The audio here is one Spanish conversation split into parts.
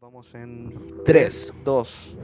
Vamos en 3. 2.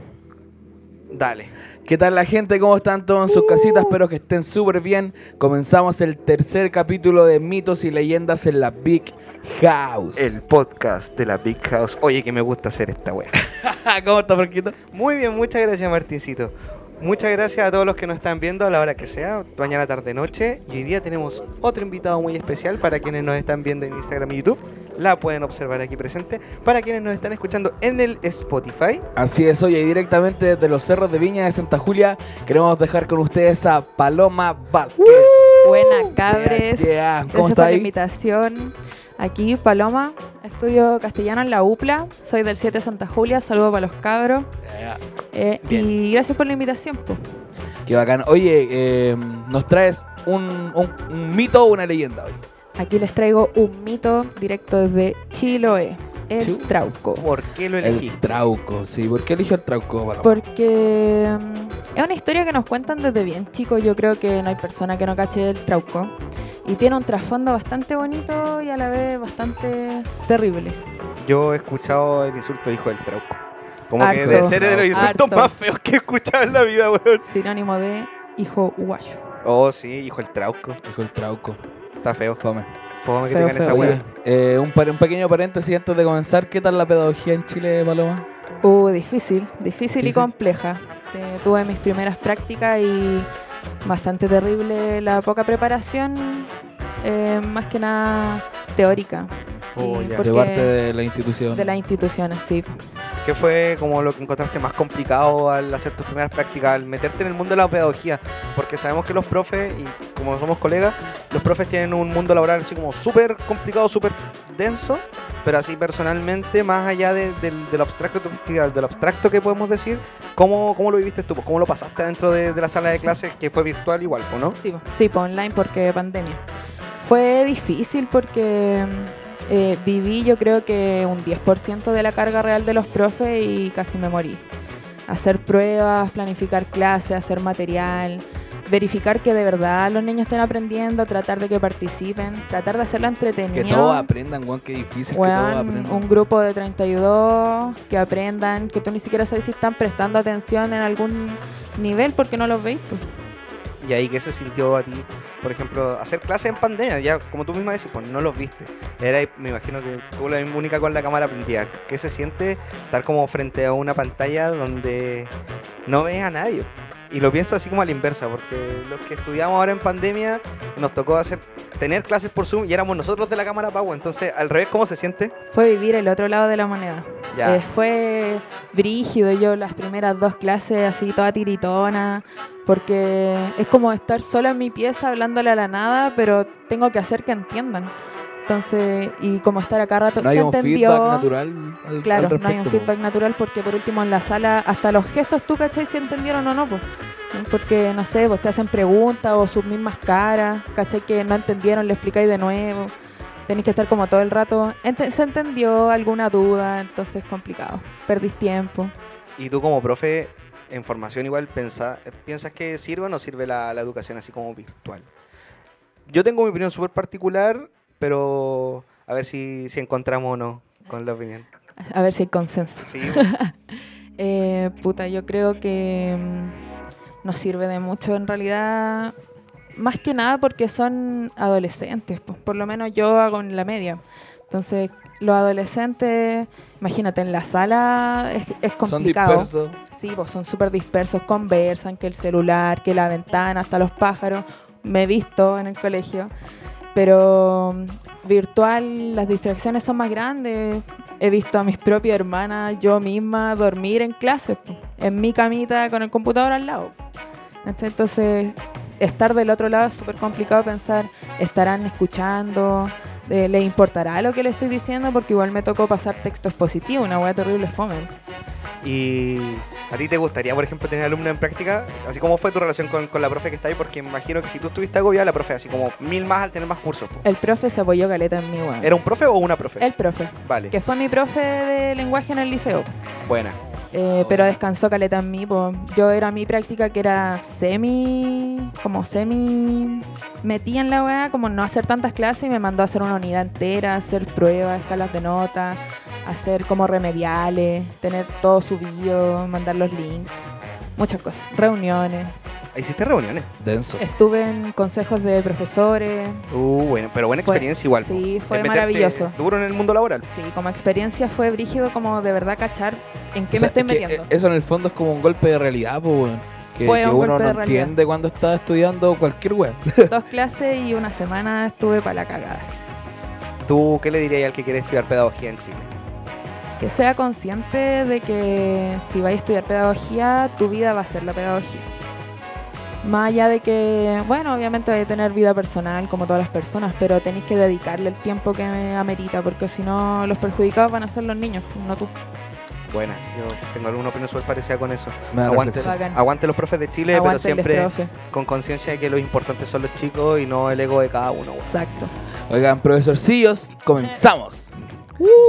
Dale. ¿Qué tal la gente? ¿Cómo están todos en sus casitas? Espero que estén súper bien. Comenzamos el tercer capítulo de mitos y leyendas en la Big House. El podcast de la Big House. Oye, que me gusta hacer esta wea. ¿Cómo está, Franquito? Muy bien, muchas gracias, Martincito. Muchas gracias a todos los que nos están viendo a la hora que sea, mañana, tarde, noche. Y hoy día tenemos otro invitado muy especial para quienes nos están viendo en Instagram y YouTube. La pueden observar aquí presente. Para quienes nos están escuchando en el Spotify. Así es, oye, directamente desde los cerros de Viña de Santa Julia, queremos dejar con ustedes a Paloma Vázquez. Buena, cabres. Yeah, yeah. ¿Cómo Gracias por la invitación. Aquí, Paloma, estudio castellano en la UPLA. Soy del 7 Santa Julia. Saludos para los cabros. Eh, Bien. y gracias por la invitación. po. Qué bacán. Oye, eh, nos traes un, un- un mito o una leyenda hoy. Aquí les traigo un mito directo desde Chiloé, el. Trauco. ¿Por qué lo El elegiste? trauco, sí. ¿Por qué eligió el trauco? Porque mm, es una historia que nos cuentan desde bien chicos. Yo creo que no hay persona que no cache el Trauco. Y tiene un trasfondo bastante bonito y a la vez bastante terrible. Yo he escuchado el insulto hijo del trauco. Como que de ser de los insultos Harto. más feos que he escuchado en la vida, weón. Sinónimo de hijo guayo. Oh, sí, hijo del trauco. Dijo el trauco. Está feo. Fome. Fome que Feo, tengan esa feo. Weá. eh, un, un pequeño paréntesis antes de comenzar. ¿Qué tal la pedagogía en Chile, Paloma? Uh, difícil, difícil y compleja. Eh, tuve mis primeras prácticas y bastante terrible la poca preparación, eh, más que nada teórica. Oh, ya. De parte de la institución. de las instituciones, sí. ¿Qué fue como lo que encontraste más complicado al hacer tus primeras prácticas, al meterte en el mundo de la pedagogía? Porque sabemos que los profes, y como somos colegas, los profes tienen un mundo laboral así como súper complicado, súper denso, pero así personalmente, más allá de, del- de lo abstracto, de lo abstracto que podemos decir, ¿cómo, cómo lo viviste tú? Pues, ¿Cómo lo pasaste dentro de, de la sala de clases que fue virtual igual, pues, ¿no? Sí, po. sí, online porque pandemia. Fue difícil porque eh, viví yo creo que un 10% de la carga real de los profes y casi me morí. Hacer pruebas, planificar clases, hacer material, verificar que de verdad los niños estén aprendiendo, tratar de que participen, tratar de hacerlo entretenido. Que todos aprendan, weón, qué difícil que todos aprendan. un grupo de 32 que aprendan, que tú ni siquiera sabes si están prestando atención en algún nivel porque no los veis. pues. Y ahí, ¿qué se sintió a ti? Por ejemplo, hacer clases en pandemia, ya como tú misma decís, pues no los viste. Era, me imagino que tú la única con la cámara prendida. ¿Qué se siente estar como frente a una pantalla donde no ves a nadie? Y lo pienso así como a la inversa, porque los que estudiamos ahora en pandemia nos tocó hacer tener clases por Zoom y éramos nosotros de la cámara Pagua. Entonces, al revés, ¿cómo se siente? Fue vivir el otro lado de la moneda. Ya. Eh, fue brígido yo las primeras dos clases así toda tiritona, porque es como estar sola en mi pieza hablándole a la nada, pero tengo que hacer que entiendan. Entonces, y como estar acá rato, no hay se un entendió. feedback natural al, Claro, al no hay un feedback natural porque por último en la sala hasta los gestos tú cachai si entendieron o no, pues. Porque no sé, pues te hacen preguntas o sus mismas caras, cachai que no entendieron, le explicáis de nuevo. Tenéis que estar como todo el rato. ¿Se entendió alguna duda? Entonces es complicado. Perdís tiempo. Y tú como profe en formación igual pensa- piensas que sirve o no sirve la, la educación así como virtual. Yo tengo mi opinión súper particular, pero a ver si, si encontramos o no con la opinión. A ver si hay consenso. Sí, Eh, puta, yo creo que mm, nos sirve de mucho en realidad, más que nada porque son adolescentes, pues, por lo menos yo hago en la media. Entonces, los adolescentes, imagínate, en la sala es, es Son complicado. dispersos. Sí, pues son súper dispersos, conversan, que el celular, que la ventana, hasta los pájaros. Me he visto en el colegio. Pero mm, virtual las distracciones son más grandes. He visto a mis propias hermanas, yo misma, dormir en clases, en mi camita con el computador al lado. Entonces, estar del otro lado es súper complicado pensar, ¿estarán escuchando? Eh, ¿Les importará lo que le estoy diciendo? Porque igual me tocó pasar texto expositivo, una hueá terrible fome. Y a ti te gustaría, por ejemplo, tener alumnos en práctica, así como fue tu relación con, con la profe que está ahí, porque imagino que si tú estuviste agobiada, la profe, así como mil más al tener más cursos. po. El profe se apoyó caleta en mí, weón. ¿Era un profe o una profe? El profe, Vale, que fue mi profe de lenguaje en el liceo. buena. Eh, pero descansó caleta en mí, po. Yo era mi práctica que era semi, como semi metí en la weá, como no hacer tantas clases y me mandó a hacer una unidad entera, hacer pruebas, escalas de nota, hacer como remediales, tener todo subido, mandar los links, muchas cosas, reuniones. ¿Hiciste reuniones? Denso. Estuve en consejos de profesores. Uh, bueno, pero buena Fue- experiencia igual. sí, po. fue maravilloso. Duro en el mundo laboral. Sí, como experiencia fue brígido como de verdad cachar en qué O sea, me estoy metiendo. eh, Eso en el fondo es como un golpe de realidad, weón. Que, Fue que un uno golpe no de entiende cuando está estudiando cualquier web. Dos clases y una semana estuve para la cagada. ¿Tú qué le dirías al que quiere estudiar pedagogía en Chile? Que sea consciente de que si vais a estudiar pedagogía, tu vida va a ser la pedagogía. Más allá de que, bueno, obviamente hay que tener vida personal como todas las personas, pero tenéis que dedicarle el tiempo que amerita, porque si no, los perjudicados van a ser los niños, no tú. Buena, yo tengo alguna opinión súper parecida con eso. Aguante, aguante los profes de Chile, Aguante pero el siempre profe. con conciencia de que los importantes son los chicos y no el ego de cada uno. Exacto. Oigan, profesorcillos, comenzamos.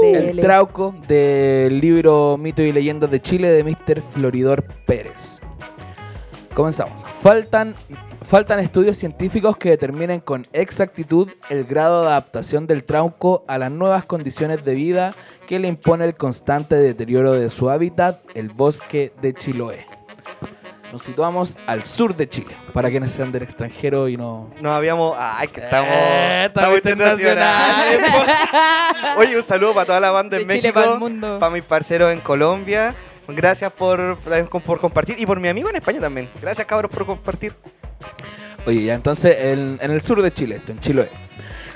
El Dele. trauco del libro Mito y Leyendas de Chile de Mr. Floridor Pérez. Comenzamos. Faltan, faltan estudios científicos que determinen con exactitud el grado de adaptación del trauco a las nuevas condiciones de vida que le impone el constante deterioro de su hábitat, el bosque de Chiloé. Nos situamos al sur de Chile, para quienes sean del extranjero y no... Nos habíamos. Ay, que estamos. Eh, estamos internacionales, Oye, un saludo para toda la banda en De Chile México. para. Para mis parceros en Colombia. Gracias por, por compartir. Y por mi amigo en España también. Gracias, cabros, por compartir. Oye, ya entonces en, en el sur de Chile, esto, en Chiloé.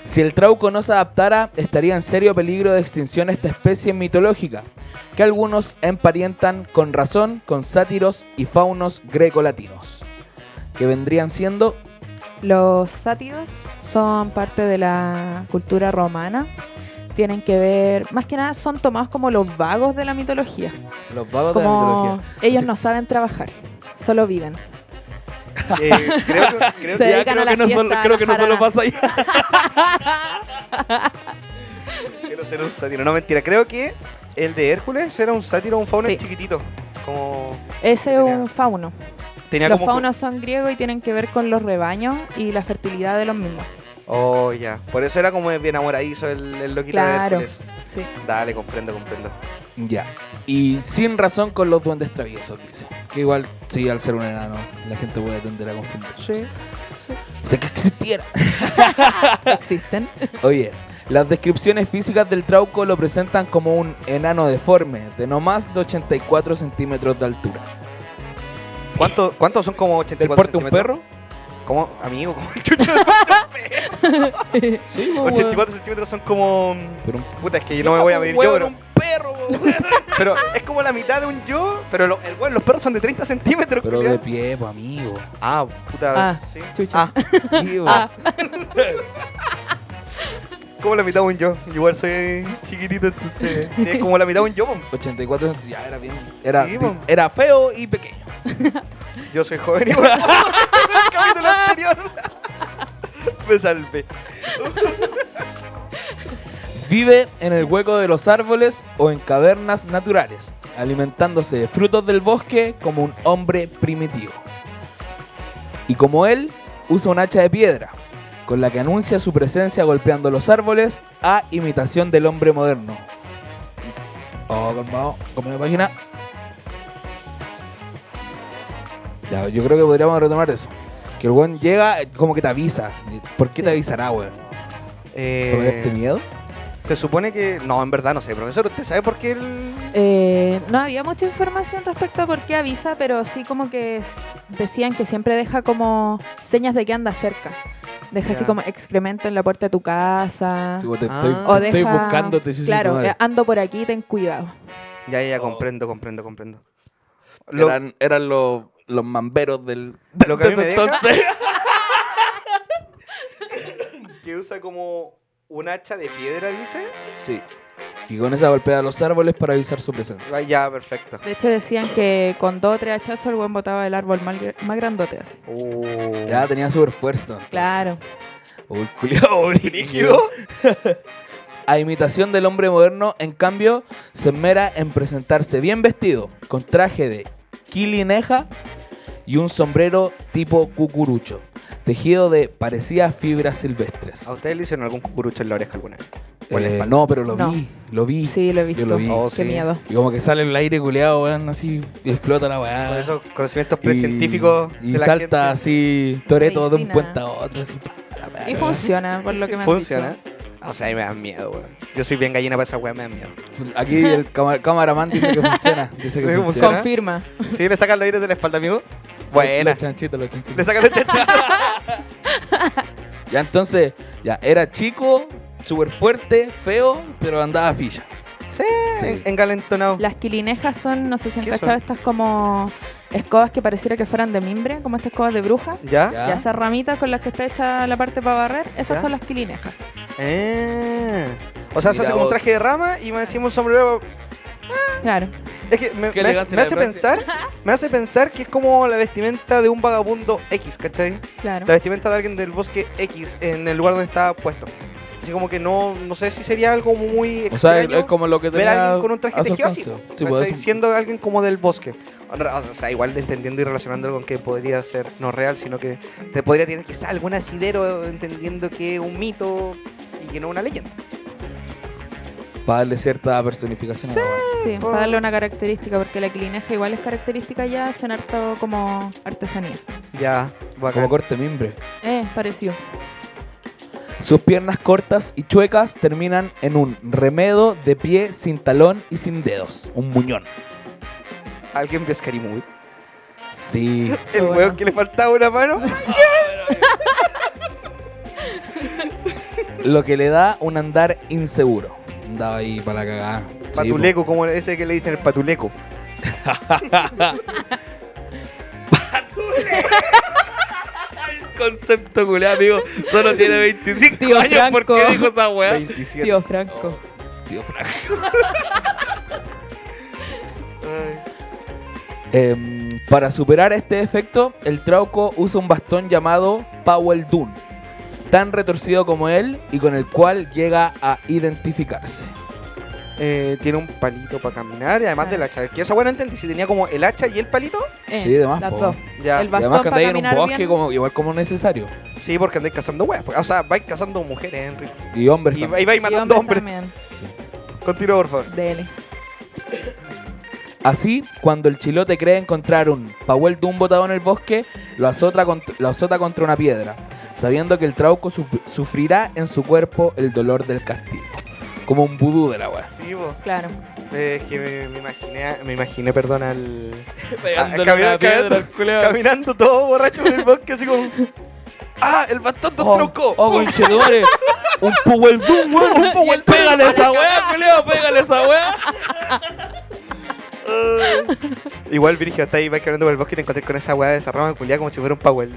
Si el trauco no se adaptara, estaría en serio peligro de extinción esta especie mitológica, que algunos emparietan con razón con sátiros y faunos grecolatinos, que vendrían siendo Los sátiros son parte de la cultura romana. Tienen que ver, más que nada son tomados como los vagos de la mitología. los vagos de la mitología. ellos Así- no saben trabajar, solo viven. Eh, creo Se que- Ya, creo no solo, creo que no solo pasa allá. quiero ser un sátiro. No, mentira. Creo que el de Hércules era un sátiro, un fauno Sí. chiquitito. Como. Ese es un fauno. Tenía Los como. faunos son griegos y tienen que ver con los rebaños y la fertilidad de los mismos. Oh, ya. Por eso era como bien enamoradizo el, el loquito Claro. de Hércules. Sí. Dale, comprendo, comprendo. Ya. Y sin razón con los duendes traviesos, dice. Que igual, sí, al ser un enano, la gente puede tender a confundir. Sí. O sea, que existiera. Existen. Oye, las descripciones físicas del trauco lo presentan como un enano deforme de no más de 84 centímetros de altura. ¿Cuánto- ¿Cuántos son como ¿Del 84 porte un centímetros? perro? ¿Cómo? Amigo, como el chucho. Sí, 84 centímetros son como. Pero un Puta, es que yo no me voy a medir yo, pero, un perro, pero es como la mitad de un yo, pero lo- el, weón, los perros son de 30 centímetros, Pero culiao. de pie, pues, amigo. Ah, puta. Ah, sí. chucha. Ah, Sí. Ah. como la mitad de un yo. Igual soy chiquitito, entonces. Sí, es como la mitad de un yo, po. 84 centímetros, ya era bien. Era, Sí, po. era feo y pequeño. Yo soy joven igual. en el capítulo anterior. me salvé. Vive en el hueco de los árboles o en cavernas naturales, alimentándose de frutos del bosque como un hombre primitivo. Y como él, usa un hacha de piedra, con la que anuncia su presencia golpeando los árboles a imitación del hombre moderno. Oh, calmado, como la página. Ya, yo creo que podríamos retomar eso. Que el weón llega, como que te avisa. ¿Por qué te avisará, weón? Eh, ¿Por verte miedo? se supone que. No, en verdad no sé, profesor. ¿Usted sabe por qué el. Eh, no había mucha información respecto a por qué avisa, pero sí como que s- decían que siempre deja como señas de que anda cerca. Deja así Ya. como excremento en la puerta de tu casa. Sí, te Ah. estoy, o te estoy deja, buscando, te Claro, eh, ando por aquí, ten cuidado. Ya, ya, Oh. comprendo, comprendo, comprendo. Lo, Eran, eran los, los mamberos del. Lo que a mí me deja- entonces. que usa como un hacha de piedra, dice. Sí. Y con esa golpea los árboles para avisar su presencia. Ah, ya, perfecto. De hecho decían que con dos o tres hachazos el buen botaba el árbol más, más grandote así. Oh. Ya tenía super fuerza. Claro. Uy, culiao, brígido. A imitación del hombre moderno, en cambio, se esmera en presentarse bien vestido, con traje de quilineja y un sombrero tipo cucurucho, tejido de parecidas fibras silvestres. ¿A ustedes le hicieron algún cucurucho en la oreja alguna vez? La Eh, espalda. no, pero lo No. vi, lo vi. Sí, lo he visto. Yo lo vi. Oh, Qué sí. miedo. Y como que sale el aire culeado, weón, así, y explota la weá. Con esos conocimientos Y- precientíficos Y de la salta gente. así, Toreto de un Medicina. puente a otro, así. pa, la weá. Y funciona, por lo que me han Funciona. dicho. O sea, a mí me dan miedo, weón. Yo soy bien gallina para esa weá, me dan miedo. Aquí el cama- cameraman dice que funciona. Dice que ¿Funciona? funciona. Confirma. ¿Sí le sacan los aires de la espalda, amigo? Buena. Los chanchitos, los Le chanchitos. sacan los chanchas. Ya entonces, ya, era chico, súper fuerte, feo, pero andaba filla. sí, Sí. en- engalentonado. Las quilinejas son, no sé si han ¿Qué cachado, estas como escobas que pareciera que fueran de mimbre, como estas escobas de bruja. ¿Ya? Ya. Y esas ramitas con las que está hecha la parte para barrer, esas ¿Ya? son las quilinejas. Eh. O sea, se Mira hace como un traje de rama y me decimos un sombrero. Claro. Es que me, me hace, me hace pensar, me hace pensar que es como la vestimenta de un vagabundo X, ¿cachai? Claro. La vestimenta de alguien del bosque X en el lugar donde está puesto. Así como que no, no sé si sería algo muy O sea, es, extraño es como lo que ver a tenía alguien con un traje tejido así, Sí, siendo alguien como del bosque. O sea, igual entendiendo y relacionándolo con que podría ser no real, sino que te podría tener quizá algún asidero entendiendo que es un mito y que no una leyenda. Para darle cierta personificación a la. Sí, por- para darle una característica, porque la quilineja igual es característica ya, hacen harto como artesanía. Ya, bacán. Como corte mimbre. Eh, pareció. Sus piernas cortas y chuecas terminan en un remedo de pie sin talón y sin dedos. Un muñón. ¿Alguien vio Scary Movie? Sí. El bueno. weón que le faltaba una mano. Lo que le da un andar inseguro. Andaba ahí para la cagada. Sí. Patuleco, como ese que le dicen el patuleco. concepto culiado, amigo. Solo tiene 25 Tío años. ¿Por qué Franco. dijo esa weá? 27. Tío Franco. Tío Franco. Em, para superar este efecto, el Trauco usa un bastón llamado Powell Dune, tan retorcido como él y con el cual llega a identificarse. Eh, tiene un palito para caminar y además del hacha. Que esa bueno entendí si tenía como el hacha y el palito. Eh, Sí, de más, Las dos. Ya. El Y bastón además que andáis en un bosque como, igual como necesario. Sí, porque andáis cazando weas. O sea, vais cazando mujeres, Henry. Y hombres Y ahí vais Sí, matando hombres hombres. también. Continúa, por favor. Dele. Así, cuando el chilote cree encontrar un Powell Dune botado en el bosque, lo azota, cont- lo azota contra una piedra, sabiendo que el trauco suf- sufrirá en su cuerpo el dolor del castigo. Como un vudú de la weá. Sí, po. Claro. Eh, es que me, me imaginé, me imaginé, perdón, al. Caminando- una piedra caminando- al culeado. Caminando todo borracho por el bosque, así como. ¡Ah! ¡El bastón de un Oh, tronco! oh, conchetumare. Un Powell weón. Un Powell. Pégale esa weá, culeado, pégale esa weá. Igual, Virgil, está ahí, vais caminando por el bosque y te encontré con esa weá de esa rama culiada como si fuera un Powell.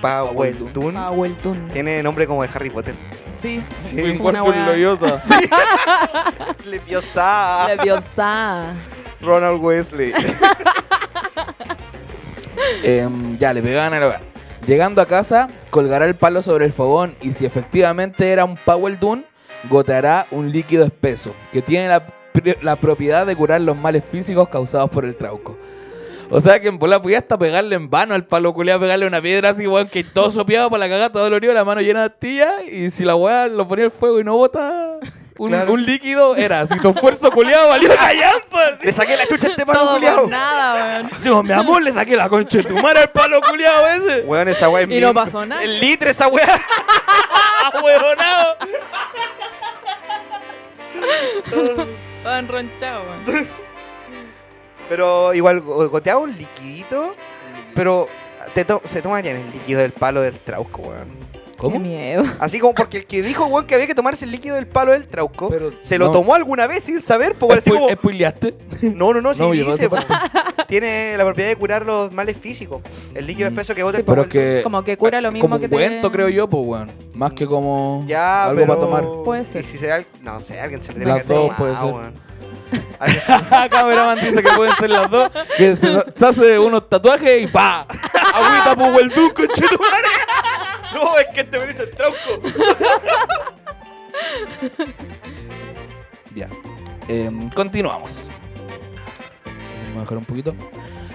Powell. Dune. Powell Dune. Tiene nombre como de Harry Potter. Sí. Sí. Un cuerpo. Leviosa. Leviosa. Ronald Wesley. Em, ya, le pegaban a la weá. Llegando a casa, colgará el palo sobre el fogón y si efectivamente era un Powell Dune, goteará un líquido espeso que tiene la, la propiedad de curar los males físicos causados por el trauco. O sea que en bola podía hasta pegarle en vano al palo culiado, pegarle una piedra así, weón, que todo sopeado para la cagada, todo dolorido, la mano llena de astilla y si la weá lo ponía al fuego y no bota un, Claro. un líquido, era así, tu esfuerzo culiado valió callampa. Le saqué la chucha a este palo culiado. nada, weón. Digo, mi amor, le saqué la concha de tu madre al palo culiado ese. Weón, esa weá es Y no pasó nada. El litre esa weá. ¡Ahueonado! Todo enronchado, weón. Pero igual go- goteaba un liquidito. Pero te to- se tomarían el líquido del palo del trauco, weón. Qué miedo. Así como porque el que dijo, weón, que había que tomarse el líquido del palo del trauco, Pero se lo no. tomó alguna vez sin saber, pues así como. ¿Spoileaste? No, no, no, sí No, dice, tiene la propiedad de curar los males físicos. El líquido Mm. espeso que bota Sí, el Pero que... Como que cura lo mismo como que un te- cuento, creo yo, pues, weón. Más que como Ya, algo pero... para tomar. Puede ser. Y si se da, no sé, alguien se le tiene Las que dos tomado, puede ser. weón. Se- Cameraman dice que pueden ser las dos. Que se, se hace unos tatuajes y ¡pa! Agüita, pues, el duco, chetumare. No, es que este me dice el trauco. Ya. Em, continuamos. Vamos a bajar un poquito.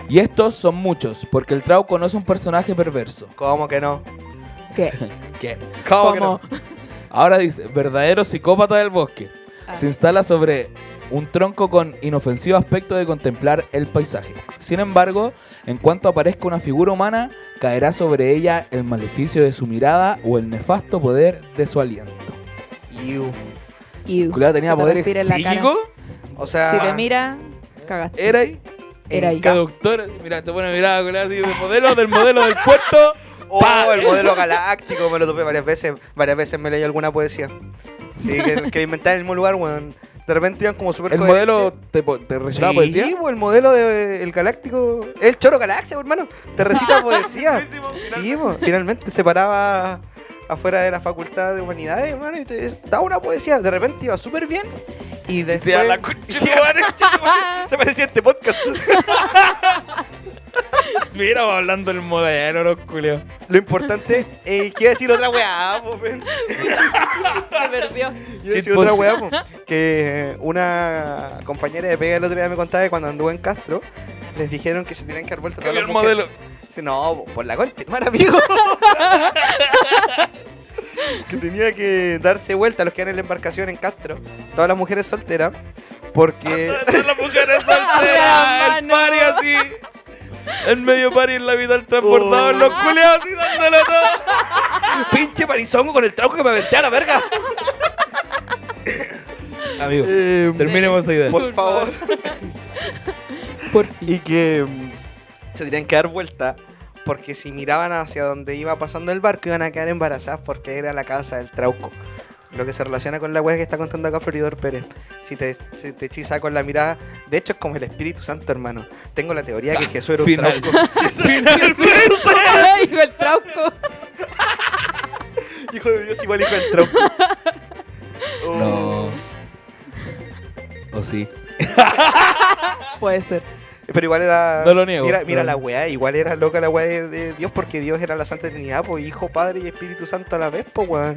Y estos son muchos, porque el Trauco no es un personaje perverso. ¿Cómo que no? ¿Qué? ¿Qué? ¿Cómo, que Como no? Ahora dice, verdadero psicópata del bosque. Ah. Se instala sobre un tronco con inofensivo aspecto de contemplar el paisaje. Sin embargo, en cuanto aparezca una figura humana, caerá sobre ella el maleficio de su mirada o el nefasto poder de su aliento. Iu. Y Culeado tenía poderes psíquicos. O sea, Si te mira, cagaste. Era ahí. Era ahí. Seductor. Mira, te pone mirada, culeado, así de modelo, del modelo del puerto. Oh, el modelo galáctico, me lo topé varias veces. Varias veces me leí alguna poesía. Sí, que, que inventar en el mismo lugar, weón. De repente iban como súper El modelo te, te recitaba Sí, poesía. po, el modelo del galáctico. El choro galaxia, hermano. Te recita poesía. sí, finalmente se paraba afuera de la facultad de humanidades, hermano, y te daba una poesía. De repente iba súper bien. Y después. Decía, "La concha de sí, madre". se parecía a este podcast. Mira, va hablando el modelo, los culeos. Lo importante es que iba a decir otra weá, po, ven. Se perdió. Yo otra weá, po, que una compañera de pega el otro día me contaba que cuando anduvo en Castro, les dijeron que se tenían que dar vuelta todas El las mujeres. modelo. Dice, no, por la concha, mal amigo. que tenía que darse vuelta a los que eran en la embarcación en Castro, todas las mujeres solteras, porque Todas las mujeres solteras, el así. El medio pari en la vida del transbordador, los culeados así dándole todo. pinche parizongo con el trauco que me aventé a la verga. Amigo, Eh, terminemos esa idea. por favor. Por fin. y que mm, se tenían que dar vuelta porque si miraban hacia donde iba pasando el barco iban a quedar embarazadas porque era la casa del trauco. Lo que se relaciona con la wea que está contando acá Floridor Pérez. Si te, si te hechiza con la mirada, de hecho es como el Espíritu Santo, hermano. Tengo la teoría que Jesús era un Final. trauco. Hijo el trauco. Hijo de Dios, igual hijo del trauco. Oh. No. O sí. Puede ser. Pero igual era. No lo niego, Mira, mira pero- la weá, igual era loca la weá de, de Dios porque Dios era la Santa Trinidad, pues Hijo, Padre y Espíritu Santo a la vez, pues weón.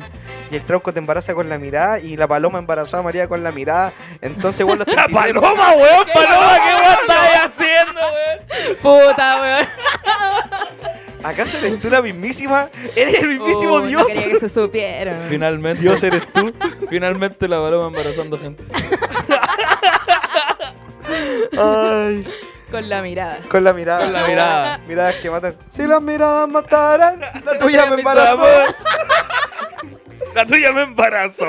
Y el tronco te embaraza con la mirada y la paloma embarazó a María con la mirada. Entonces, weón, los ¡La 33 paloma, weón! ¡Paloma! ¿Qué weón estáis haciendo, weón? Puta, weón. ¿Acaso eres tú la mismísima? ¡Eres el mismísimo Oh, no Dios! quería que se supiera. Finalmente. Dios eres tú. Finalmente la paloma embarazando gente. Ay, Con la mirada. con la mirada. Con la mirada. Miradas que matan. Si las miradas mataran, la tuya me embarazó. La tuya me embarazó.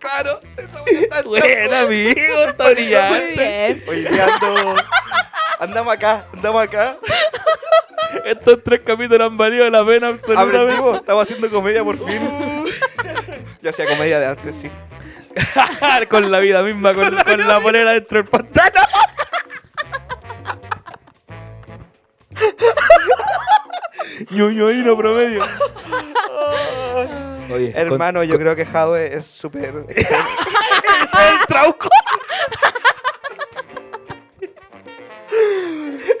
Claro, esa está Buena, amigo. Está Muy brillante. bien. Hoy día ando. Andamos acá, andamos acá. Estos tres capítulos han valido la pena absolutamente. Aprendimos, estamos haciendo comedia por fin. Yo hacía comedia de antes, sí. con la vida misma, con, con la polera dentro del pantano. Ñoñoíno promedio. Oye, Hermano, yo creo que Jadwe es súper. el trauco.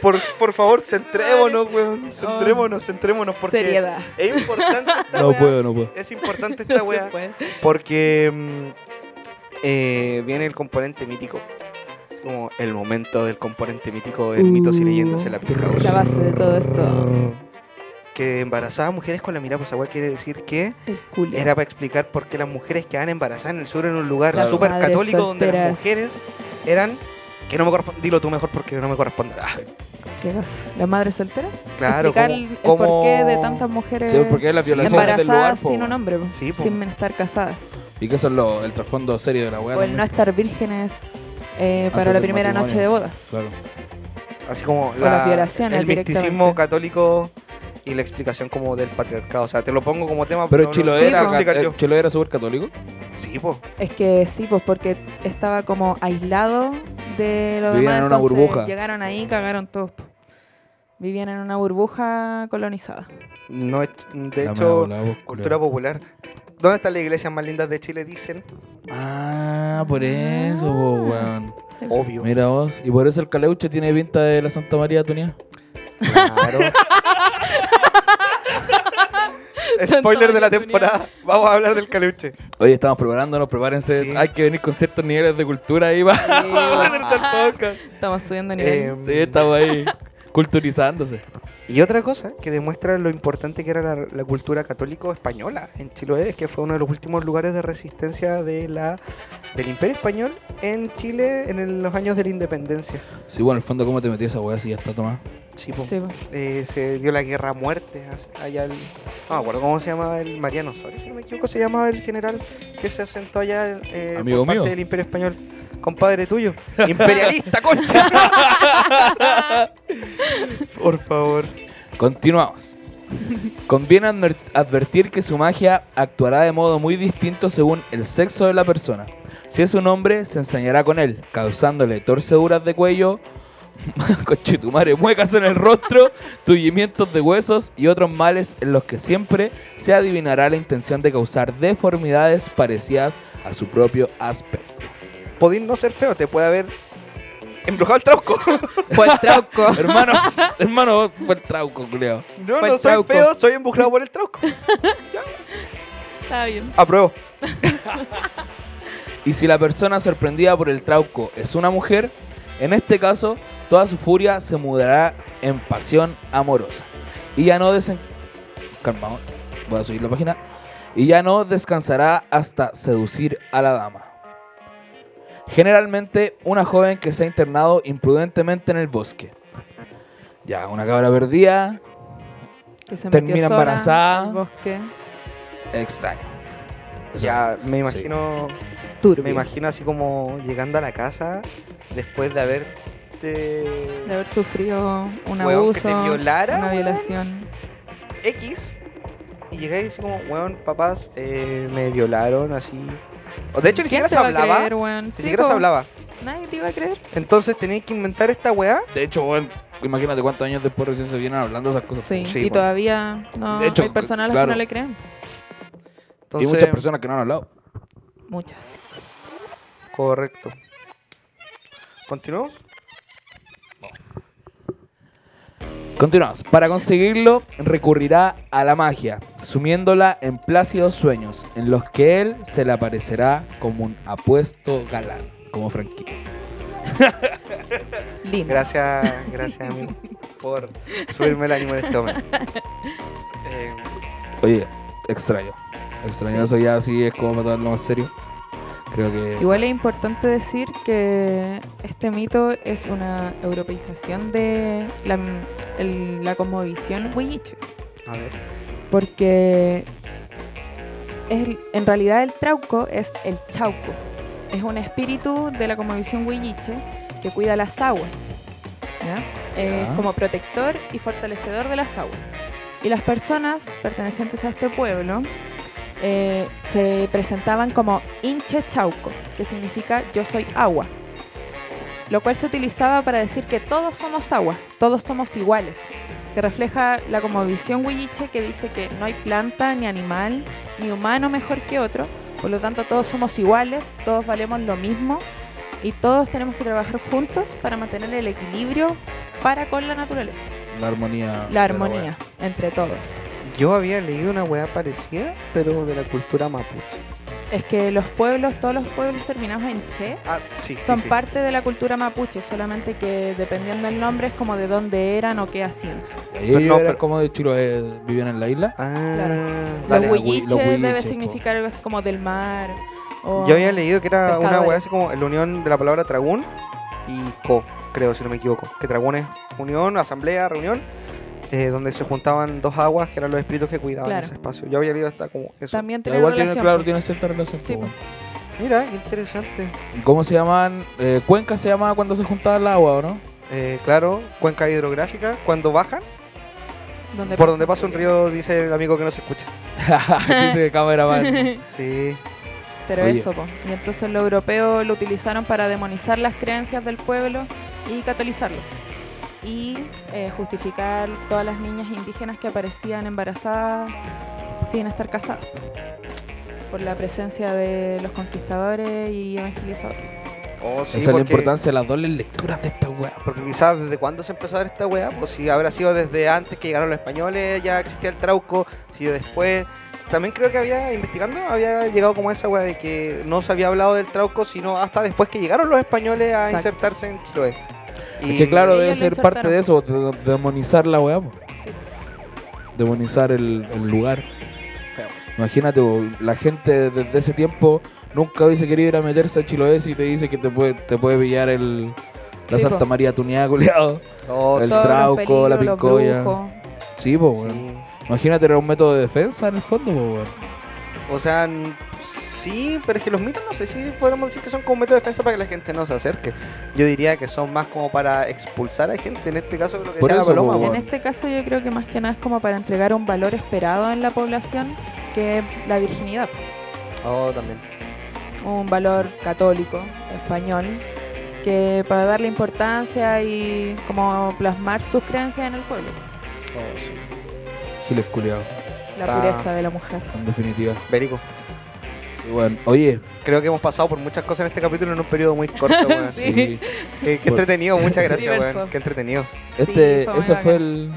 Por, por favor, centrémonos, weón. Centrémonos, centrémonos. Porque Seriedad. es importante esta No wea. puedo, no puedo. Es importante No esta wea. puede. Porque mm, eh, viene el componente mítico. Como el momento del componente mítico en mitos y leyendas en la pija La base de todo esto. Que embarazaba mujeres con la mirada, pues esa wea quiere decir que era para explicar por qué las mujeres quedaban embarazadas en el sur en un lugar Las súper católico donde las mujeres eran que no me corresponde dilo tú mejor porque no me corresponde Ah, ¿Qué cosa? ¿Las madres solteras? Claro, Explicar como- el, como- porqué de tantas mujeres Sí, porque es la violación del lugar, embarazadas po, sin un hombre, po, Sí, po. sin estar casadas. Y que eso es lo, el trasfondo serio de la weá. O el no estar vírgenes eh, para la primera matrimonio. noche de bodas. Claro. así como las violaciones el misticismo católico y la explicación como del patriarcado. O sea, te lo pongo como tema Pero no- no Chilo sé era, eh, yo. Chilo era súper católico. Sí, pues. Es que sí, pues porque estaba como aislado de lo Vivían demás. en una burbuja. Llegaron ahí y cagaron todos. po. Vivían en una burbuja colonizada. No es, de La hecho, cultura popular. ¿Dónde están las iglesias más lindas de Chile? Dicen. Ah, por eso, po, weón. Obvio. Mira vos. Y por eso el caleuche tiene pinta de la Santa María Tunía. Claro. Spoiler de la temporada. Vamos a hablar del caleuche. Oye, estamos preparándonos, prepárense. Sí. Hay que venir con ciertos niveles de cultura ahí para Sí. para meterse al podcast. Estamos subiendo nivel. Eh, Sí, estamos ahí culturizándose. Y otra cosa que demuestra lo importante que era la, la cultura católico española en Chiloé es que fue uno de los últimos lugares de resistencia de la, del Imperio Español en Chile en el- los años de la independencia. Sí, bueno, en el fondo, ¿cómo te metí esa weá si ya está tomada? Sí, po. Sí, po. Eh, se dio la guerra a muerte allá el, no me acuerdo cómo se llamaba el Mariano Osorio si no me equivoco se llamaba el general que se asentó allá eh, Amigo por parte mío. del Imperio Español compadre tuyo imperialista concha por favor Continuamos. Conviene adver- advertir que su magia actuará de modo muy distinto según el sexo de la persona. Si es un hombre, se ensañará con él, causándole torceduras de cuello, conchetumare, muecas en el rostro, tullimientos de huesos y otros males en los que siempre se adivinará la intención de causar deformidades parecidas a su propio aspecto. Podéis no ser feo te puede haber embrujado el trauco Fue el trauco. hermano, hermano, fue el trauco, culeo. yo Fue no soy trauco. feo soy embrujado por el trauco Está bien. apruebo Y si la persona sorprendida por el trauco es una mujer, en este caso, toda su furia se mudará en pasión amorosa. Y ya no desen... Calma, voy a subir la página. Y ya no descansará hasta seducir a la dama. Generalmente, una joven que se ha internado imprudentemente en el bosque. Ya, una cabra perdida, Que se Termina sola embarazada. bosque. extraño. O sea, ya me imagino Turbio. Me imagino así como llegando a la casa después de haberte. De haber sufrido un Weón, que abuso, te violara, una weón. violación. X. Y llegáis así como, weón, papás, eh, me violaron así. De hecho, ni ¿Quién siquiera se hablaba. creer, weón? Ni Sí, siquiera se hablaba. Nadie te iba a creer. Entonces tenéis que inventar esta weá. De hecho, bueno, imagínate cuántos años después recién se vienen hablando esas cosas. Sí, Sí, y todavía no De hecho, hay personas a las claro. que no le creen. Y muchas personas que no han hablado. Muchas. Correcto. ¿Continuamos? Continuamos. Para conseguirlo, recurrirá a la magia, sumiéndola en plácidos sueños, en los que él se le aparecerá como un apuesto galán, como Frankie. Lindo. Gracias, gracias, amigo, por subirme el ánimo en este momento. Eh, Oye, extraño. Extraño Sí. eso ya así es como para tomarlo más serio. Creo que... Igual es importante decir que este mito es una europeización de la, el- la cosmovisión huilliche. a ver. Porque es el- en realidad el trauco es el chauco. Es un espíritu de la cosmovisión huilliche que cuida las aguas. ¿ya? Ya. como protector y fortalecedor de las aguas. Y las personas pertenecientes a este pueblo eh, se presentaban como hinche chauco, que significa yo soy agua. Lo cual se utilizaba para decir que todos somos agua, todos somos iguales que refleja la visión huilliche que dice que no hay planta, ni animal, ni humano mejor que otro, por lo tanto todos somos iguales, todos valemos lo mismo y todos tenemos que trabajar juntos para mantener el equilibrio para con la naturaleza, La armonía. la armonía entre todos. Yo había leído una weá parecida, pero de la cultura mapuche. Es que los pueblos, todos los pueblos terminados en che, Ah, sí, son sí. parte de la cultura mapuche, solamente que dependiendo del nombre es como de dónde eran o qué hacían. Ellos no, pero- como de Chiloé, vivían en la isla. Ah, Claro. dale. los hui- huilliche los debe significar algo así como del mar. O Yo había leído que era una weá así como la unión de la palabra tragún y co, creo, si no me equivoco. Que tragún es unión, asamblea, reunión, eh, donde se juntaban dos aguas que eran los espíritus que cuidaban Claro. ese espacio. Yo había leído hasta como eso. También tiene igual tiene, claro, tiene cierta relación. Sí, po. Mira, qué interesante. ¿Y cómo se llamaban? Eh, Cuenca se llamaba cuando se juntaba el agua, ¿o no? Eh, claro, cuenca hidrográfica, cuando bajan, Donde por donde pasa un río, dice el amigo que no se escucha. Dice cameraman. Sí, Pero Oye. eso, po. y entonces los europeos lo utilizaron para demonizar las creencias del pueblo y catolizarlo. Y eh, justificar todas las niñas indígenas que aparecían embarazadas sin estar casadas. Por la presencia de los conquistadores y evangelizadores. oh, sí, Esa es la importancia de las dobles lecturas de esta weá. porque quizás desde cuándo se empezó a ver esta weá, pues si habrá sido desde antes que llegaron los españoles, ya existía el trauco, si después... También creo que había, investigando, había llegado como esa weá de que no se había hablado del trauco, sino hasta después que llegaron los españoles a Exacto. insertarse en Chiloé. Que claro, debe ser parte de eso, de, de demonizar la weá. Sí. demonizar el, el lugar. Feo. Imagínate, la gente desde ese tiempo nunca hubiese querido ir a meterse a Chiloé y te dice que te puede, te puede pillar el, la Sí, Santa po. María tuneada, culiado. Oh, El trauco, la peligros, pincoya. Sí, po, weón. Sí. Imagínate, era un método de defensa en el fondo, po, weón. O sea, sí, pero es que los mitos no sé si podemos decir que son como método de defensa para que la gente no se acerque. Yo diría que son más como para expulsar a gente, en este caso lo que Por decía la Paloma. En este caso yo creo que más que nada es como para entregar un valor esperado en la población, que es la virginidad. Oh, también. Un valor católico, español, que para darle importancia y como plasmar sus creencias en el pueblo. Oh, sí. Giles culiado, La Ah. pureza de la mujer. en definitiva. Bélico. Sí, weón. Oye, Creo que hemos pasado por muchas cosas en este capítulo en un periodo muy corto, weón. Sí. sí. Qué, qué Por- entretenido, muchas gracias, weón. Qué entretenido. Este, fue muy ese fue el,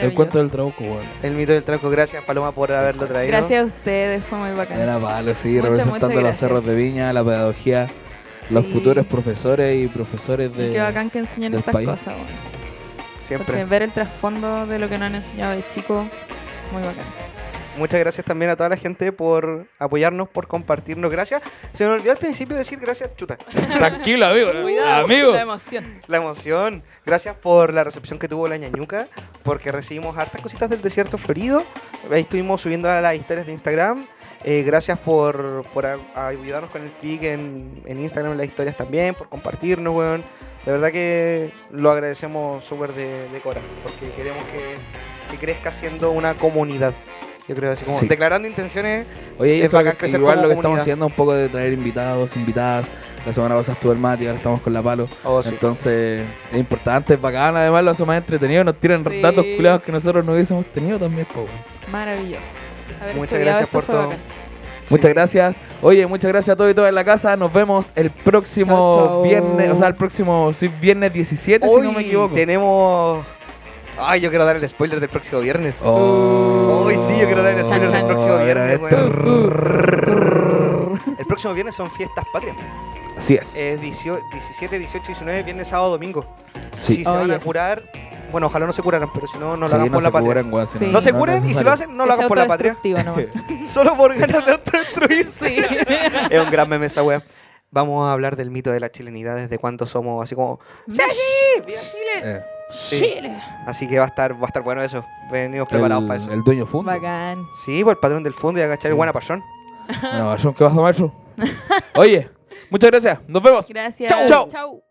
el cuento del trabuco, weón. El mito del tranco, gracias Paloma por haberlo traído. Gracias a ustedes, fue muy bacán. Era palo, sí, Muchas, representando los cerros de Viña, la pedagogía, los Sí. futuros profesores y profesores Y de... Qué bacán que enseñen estas país. cosas, bueno. Siempre. Porque ver el trasfondo de lo que nos han enseñado de chico, muy bacán. Muchas gracias también a toda la gente por apoyarnos, por compartirnos. Gracias. Se me olvidó al principio decir gracias, chuta. Tranquilo, amigo. amigo. La emoción. La emoción. Gracias por la recepción que tuvo la ñañuca, porque recibimos hartas cositas del desierto florido. Ahí estuvimos subiendo a las historias de Instagram. Eh, gracias por, por a- ayudarnos con el clic en, en Instagram, en las historias también, por compartirnos, weón. De verdad que lo agradecemos súper de, de cora, porque queremos que, que crezca siendo una comunidad. Yo creo así como Sí. declarando intenciones. Oye, Es eso bacán crecer igual como lo que comunidad. estamos haciendo un poco de traer invitados, invitadas. La semana pasada estuvo el Mati, ahora estamos con la Palo. Oh, sí. Entonces, es importante, es bacán, además lo hace más entretenido, nos tiran Sí. datos culiados que nosotros no hubiésemos tenido también, po. Maravilloso. Haber Muchas gracias por todo. Muchas gracias. Oye, muchas gracias a todos y todas en la casa. Nos vemos el próximo Chao, chao. viernes, o sea, el próximo sí, viernes 17, si no me Hoy equivoco. tenemos. Ay, yo quiero dar el spoiler del próximo viernes. Oh. Hoy sí, yo quiero dar el spoiler Chan, del próximo viernes. weón. El próximo viernes son fiestas patrias. Así es. Es 18 17, 18, 19, viernes, sábado, domingo. Sí. Si se Oh, van a curar, bueno, ojalá no se curaran, pero si no, no lo Sí, hagan por la patria. Sí. No se curen y si lo hacen, no lo hagan por la patria. Solo por ganas de autodestruirse. Sí. es un gran meme esa wea. Vamos a hablar del mito de la chilenidad, desde cuándo somos así como. ¡Sí, sí! ¡Viva Chile! Eh, Sí. Chile. Así que va a estar, va a estar bueno eso. Venimos preparados el, para eso. el dueño fundo. Bacán. Sí, por el patrón del fondo y agachar el Sí. buena pasión. Bueno, Gallón, ¿qué vas a maestro? Oye, muchas gracias. Nos vemos. Gracias. Chau, chau. Chau.